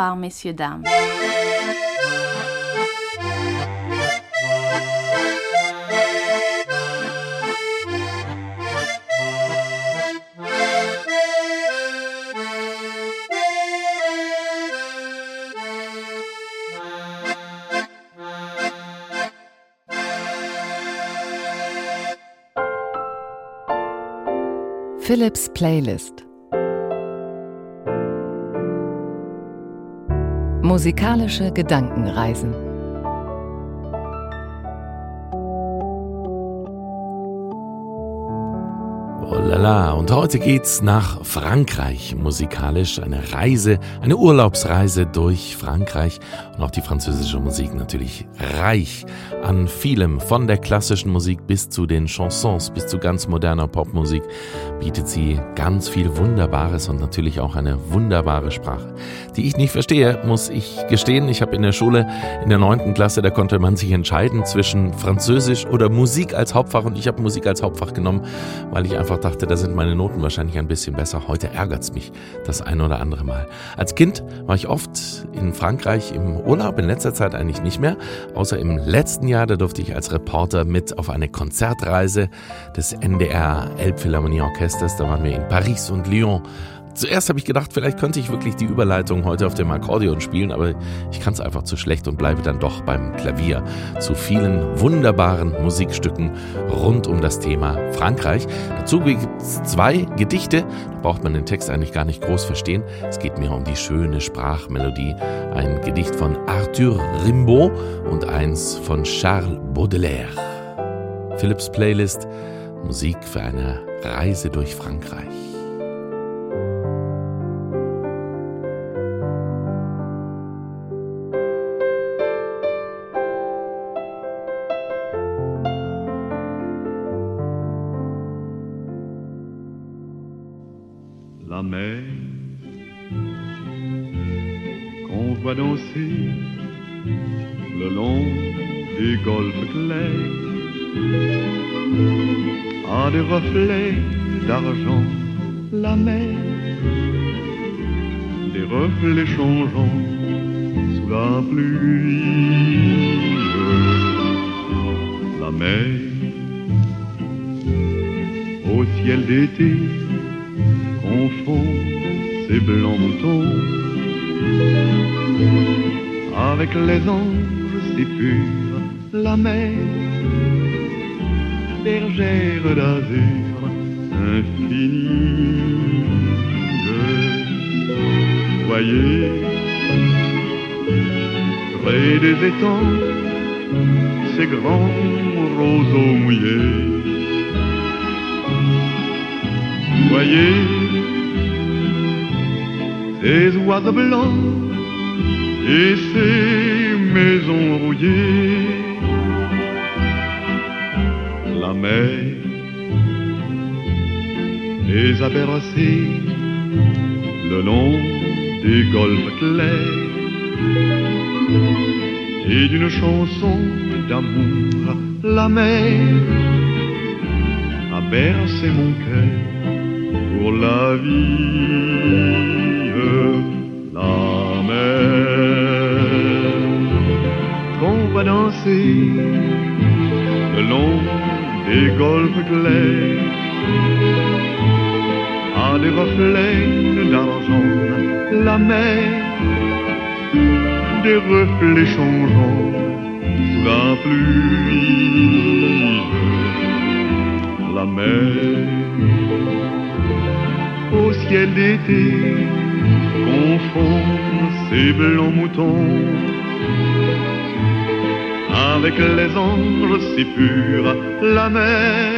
Bonsoir, messieurs, dames. Philips Playlist Musikalische Gedankenreisen lala. Und heute geht's nach Frankreich musikalisch. Eine Reise, eine Urlaubsreise durch Frankreich. Und auch die französische Musik natürlich reich an vielem. Von der klassischen Musik bis zu den Chansons, bis zu ganz moderner Popmusik bietet sie ganz viel Wunderbares und natürlich auch eine wunderbare Sprache, die ich nicht verstehe, muss ich gestehen. Ich habe in der Schule in der neunten Klasse, da konnte man sich entscheiden zwischen Französisch oder Musik als Hauptfach und ich habe Musik als Hauptfach genommen, weil ich einfach dachte, da sind meine Noten wahrscheinlich ein bisschen besser. Heute ärgert es mich das ein oder andere Mal. Als Kind war ich oft in Frankreich im Urlaub, in letzter Zeit eigentlich nicht mehr, außer im letzten Jahr, da durfte ich als Reporter mit auf eine Konzertreise des NDR Elbphilharmonie Orchesters. Da waren wir in Paris und Lyon Zuerst habe ich gedacht, vielleicht könnte ich wirklich die Überleitung heute auf dem Akkordeon spielen, aber ich kann es einfach zu schlecht und bleibe dann doch beim Klavier zu vielen wunderbaren Musikstücken rund um das Thema Frankreich. Dazu gibt es zwei Gedichte, da braucht man den Text eigentlich gar nicht groß verstehen. Es geht mir um die schöne Sprachmelodie. Ein Gedicht von Arthur Rimbaud und eins von Charles Baudelaire. Philips Playlist Musik für eine Reise durch Frankreich. Des reflets changeants sous la pluie, la mer, au ciel d'été, confond ses blancs moutons avec les anges si purs, la mer bergère d'azur infinie. Voyez, près des étangs, ces grands roseaux mouillés. Voyez, ces oiseaux blancs et ces maisons rouillées mer les a le long des golfes clairs et d'une chanson d'amour la mer a bercé mon cœur pour la vie la mer. Qu'on va danser le long des golfes clairs à des reflets d'argent, la mer, des reflets changeants sous la pluie, la mer, au ciel d'été, confond ses blancs moutons avec les anges si purs, la mer,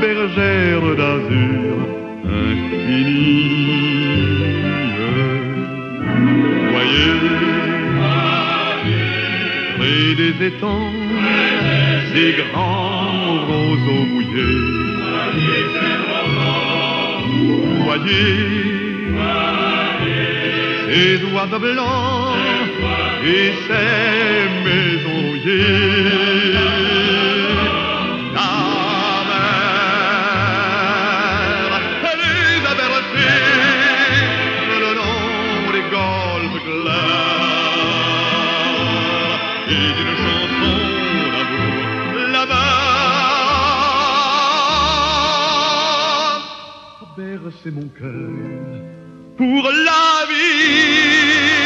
bergère d'azur infinie. Voyez, près des étangs, ces grands roseaux mouillés. Voyez, ces oiseaux blancs et ces maisons bercer mon cœur pour la vie.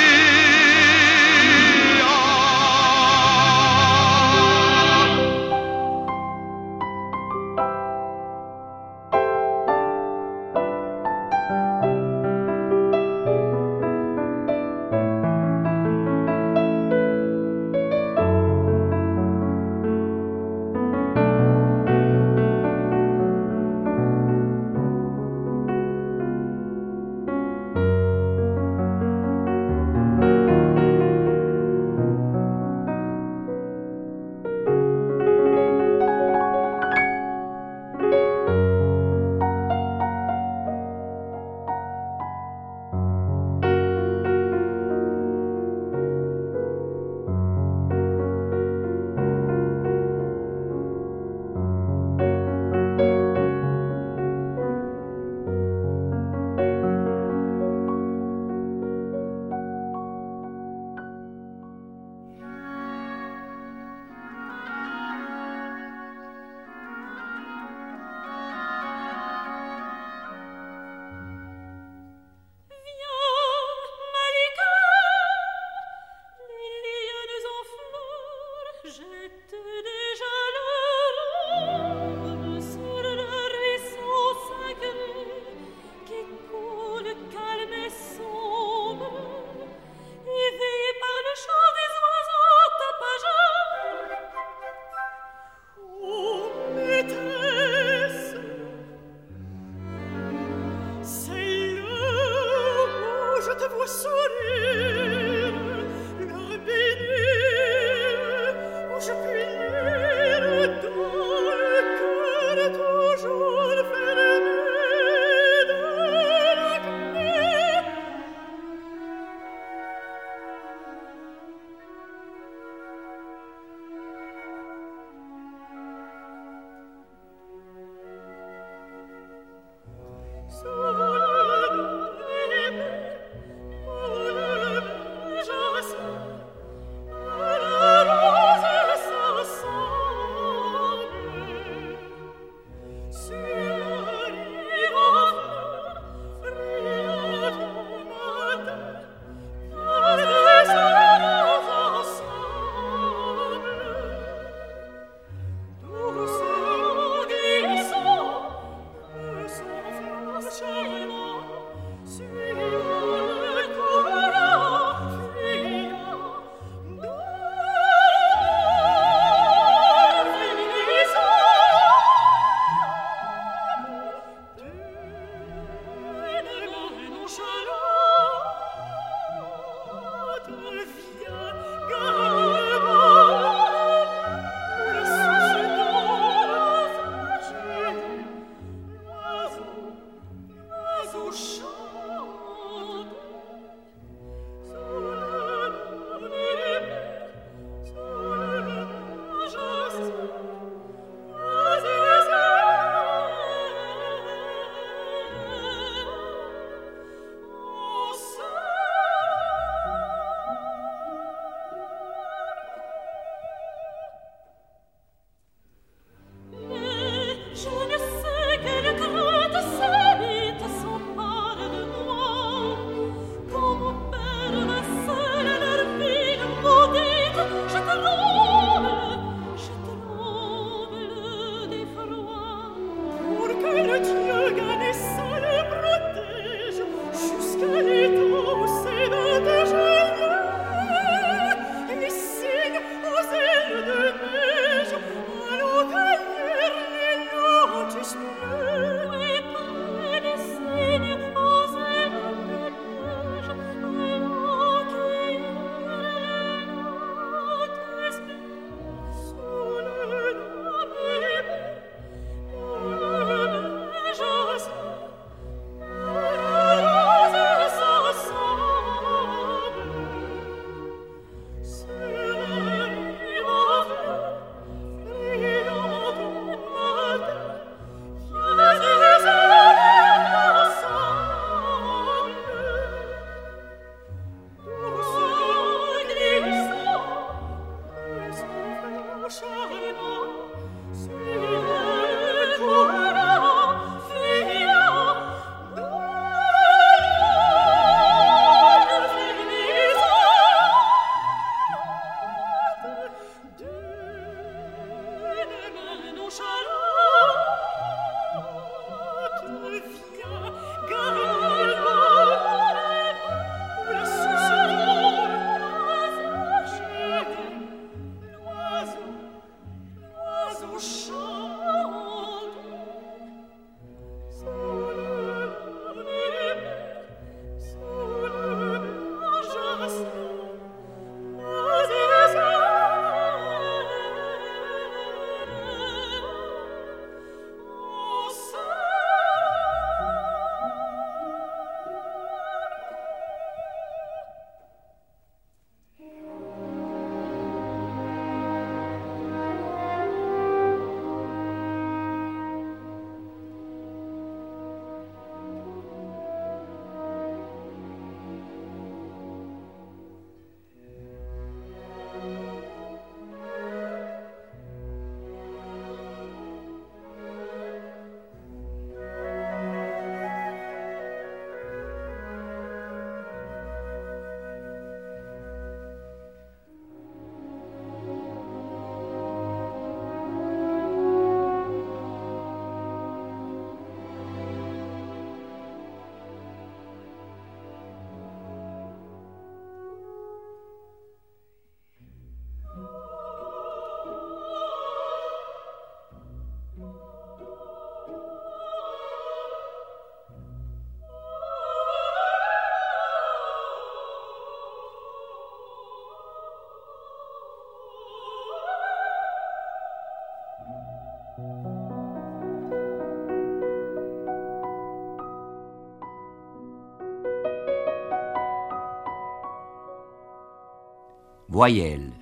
Voyelle.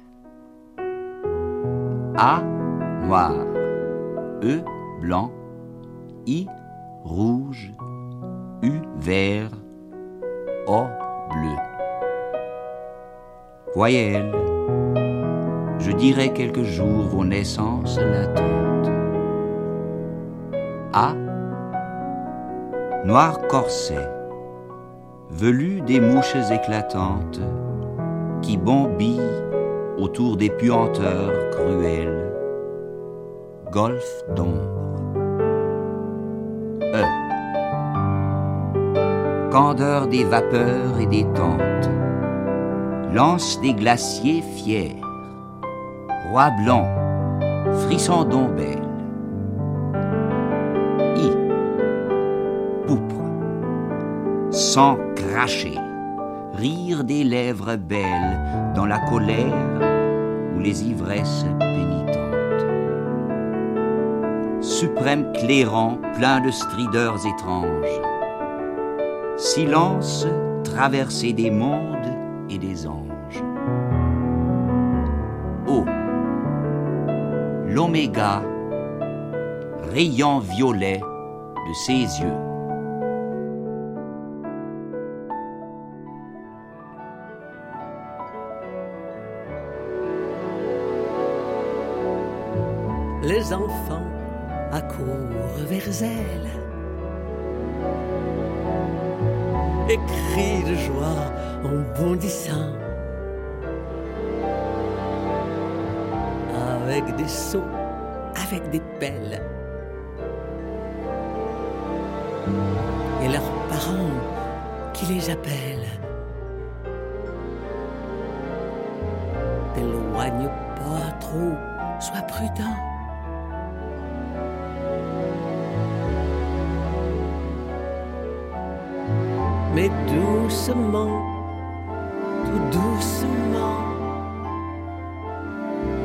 A, noir. E, blanc. I, rouge. U, vert. O, bleu. Voyelle. Je dirai quelques jours vos naissances latentes. A, noir corset, velu des mouches éclatantes qui bombillent autour des puanteurs cruelles, golfe d'ombre. E. Candeur des vapeurs et des tentes, lance des glaciers fiers, roi blanc, frisson d'ombelle. I. Poupre, sang craché rire des lèvres belles dans la colère ou les ivresses pénitentes. Suprême clairon plein de strideurs étranges. Silence traversé des mondes et des anges. O. L'oméga, rayon violet de ses yeux. Enfants accourent vers elle et crient de joie en bondissant avec des seaux, avec des pelles et leurs parents qui les appellent. T'éloigne pas trop, sois prudent. Doucement, tout doucement,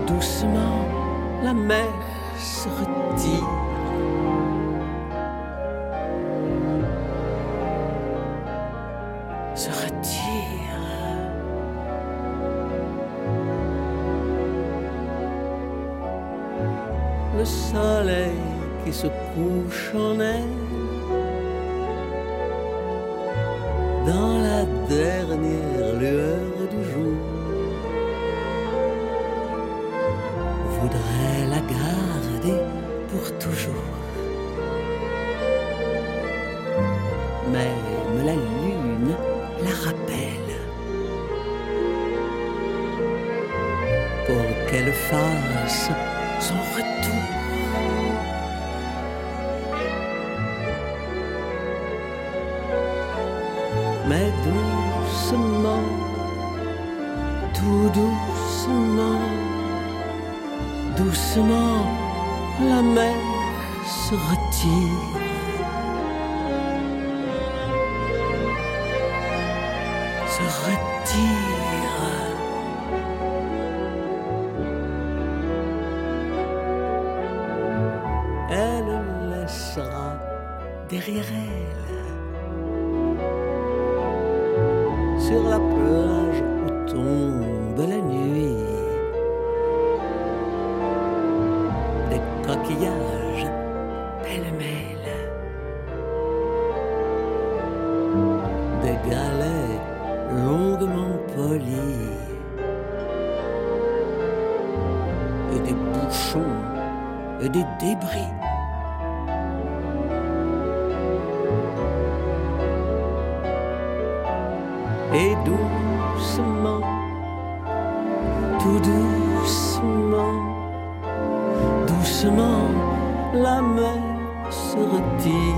doucement, la mer se retire. Se retire. Le soleil qui se couche en elle dans la dernière lueur du jour. Voudrait la garder pour toujours. Même la lune la rappelle. Pour qu'elle fasse son retour. Doucement, la mer se retire. Et doucement, tout doucement, doucement, la mer se retire.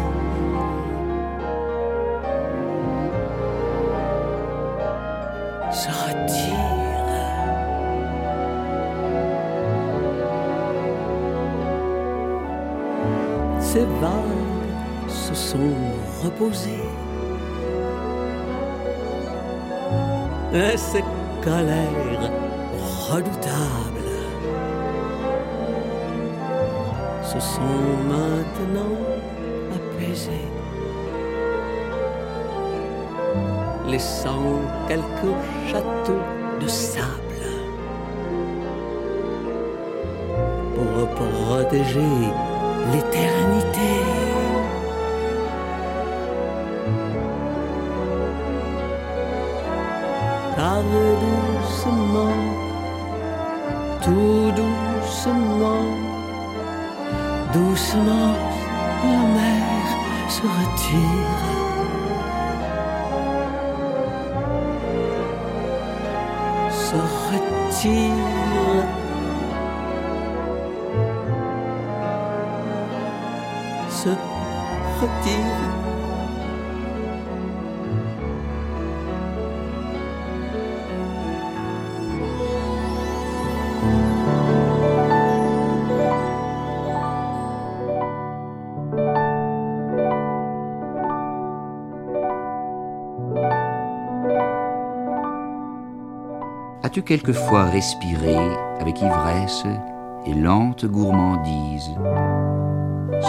Se retire. Ces vagues se sont reposées. et ses colères redoutables. Se sont maintenant apaisées, laissant quelques châteaux de sable pour protéger l'éternité. Parle doucement, tout doucement, doucement, la mer se retire. Se retire. As-tu quelquefois respiré avec ivresse et lente gourmandise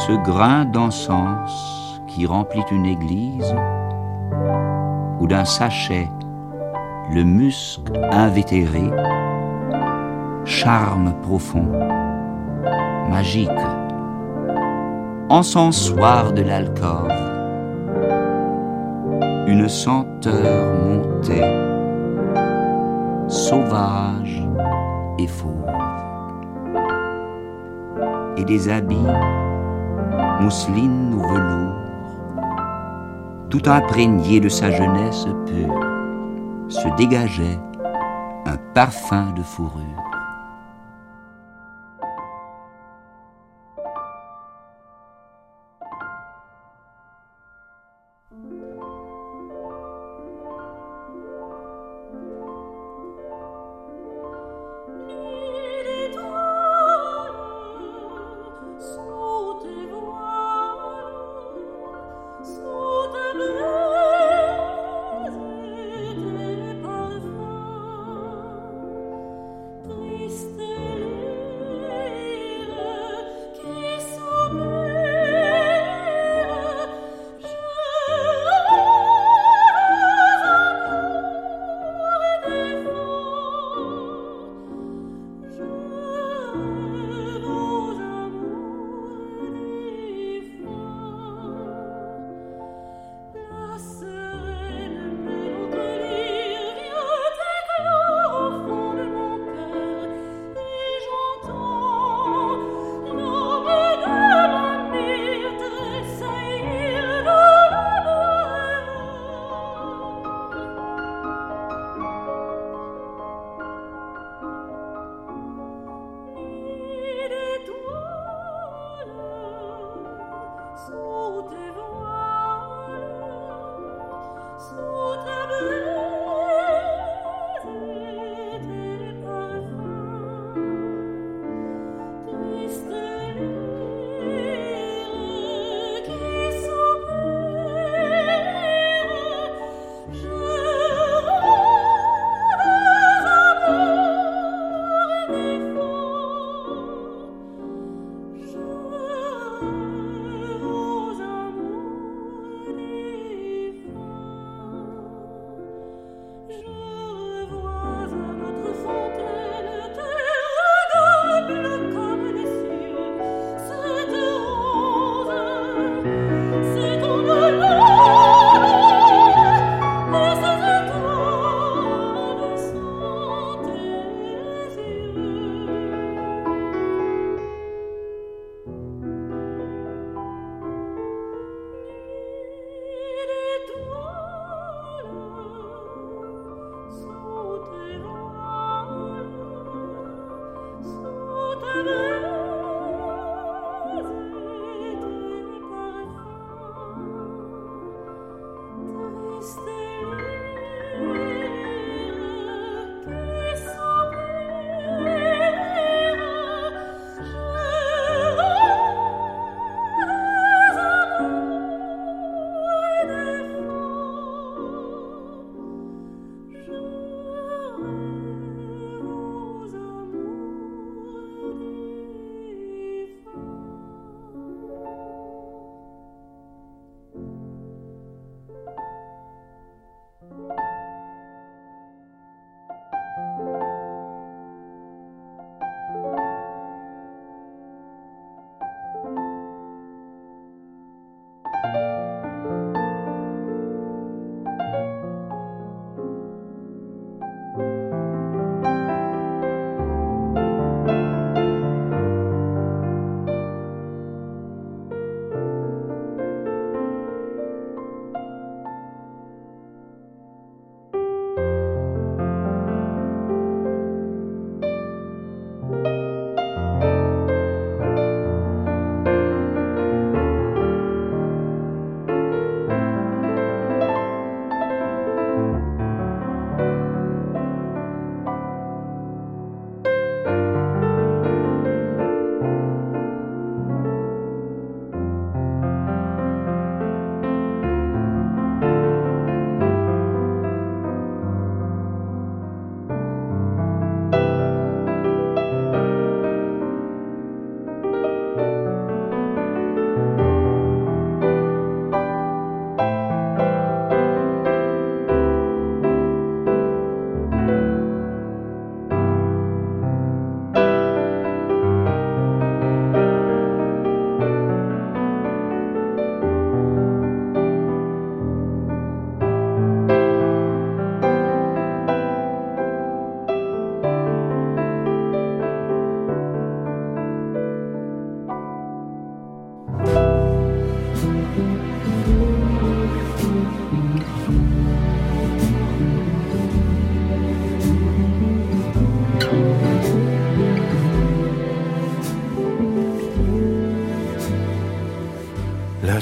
ce grain d'encens qui remplit une église ou d'un sachet le musc invétéré, charme profond, magique, encensoir de l'alcôve, une senteur montée sauvage et fauve. Et des habits, mousseline ou velours, tout imprégné de sa jeunesse pure, se dégageait un parfum de fourrure.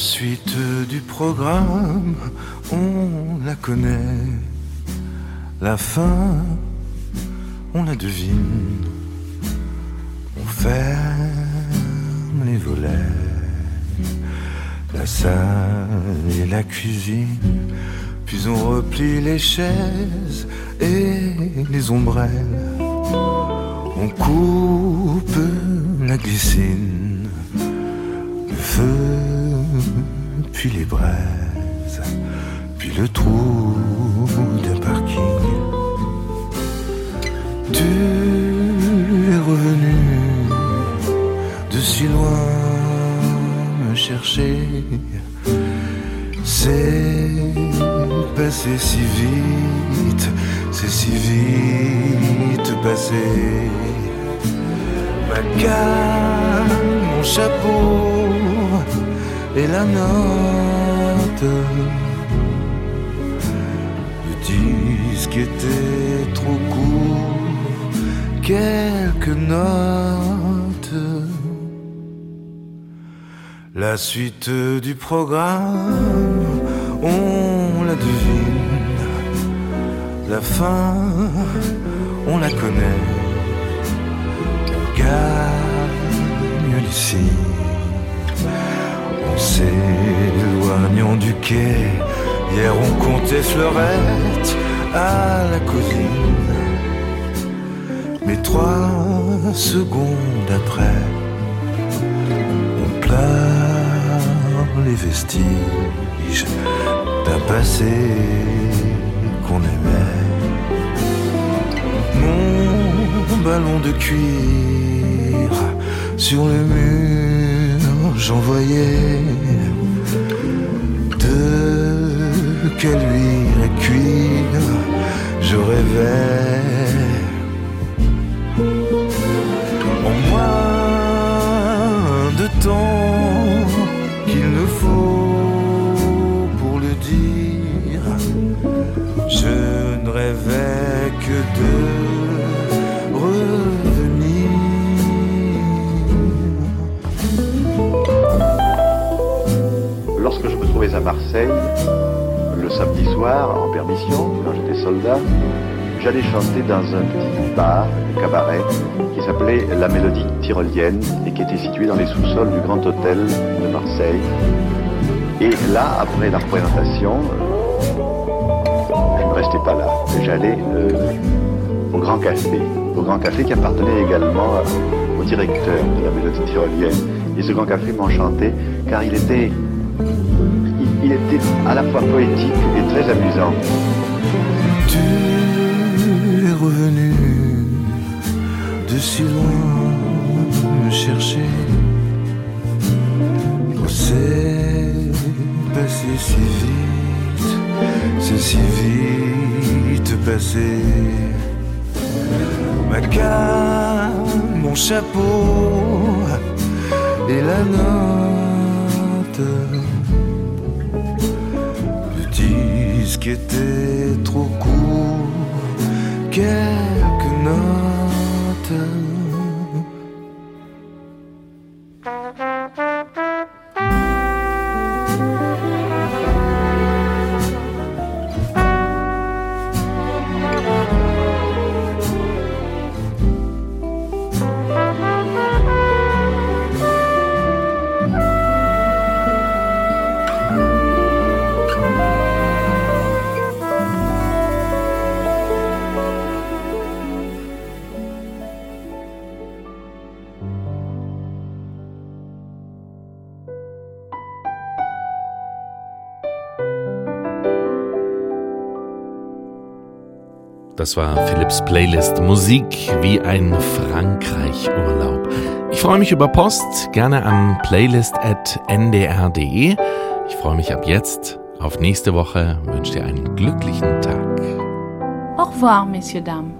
Suite du programme, on la connaît. La fin, on la devine. On ferme les volets. La salle et la cuisine. Puis on replie les chaises et les ombrelles. On coupe la glycine, le feu, puis les braises, puis le trou d'un parking. Tu es revenu de si loin me chercher. C'est passé si vite, c'est si vite passé. Ma canne, mon chapeau et la note. Le disque était trop court, quelques notes. La suite du programme, on la devine. La fin, on la connaît. On gagne s'éloignant du quai, hier on comptait fleurettes à la cousine. Mais trois secondes après, on pleure les vestiges d'un passé qu'on aimait. Mon ballon de cuir sur le mur, j'envoyais de quelle huile à je rêvais. En moins de temps qu'il ne faut pour le dire, je ne rêvais que de À Marseille, le samedi soir, en permission, quand j'étais soldat, j'allais chanter dans un petit bar, un cabaret, qui s'appelait La Mélodie Tyrolienne et qui était situé dans les sous-sols du Grand Hôtel de Marseille. Et là, après la représentation, je ne restais pas là. J'allais euh, au Grand Café, au Grand Café qui appartenait également au directeur de la Mélodie Tyrolienne. Et ce Grand Café m'enchantait car il était il, était à la fois poétique et très amusant. Tu es revenu de si loin me chercher. Oh, c'est passé si vite, c'est si vite passé. Ma canne, mon chapeau et la note. Disque était trop court, quelques notes. Das war Philips Playlist Musik wie ein Frankreich-Urlaub. Ich freue mich über Post, gerne an playlist.ndr.de. Ich freue mich ab jetzt auf nächste Woche, wünsche dir einen glücklichen Tag. Au revoir, messieurs, dames.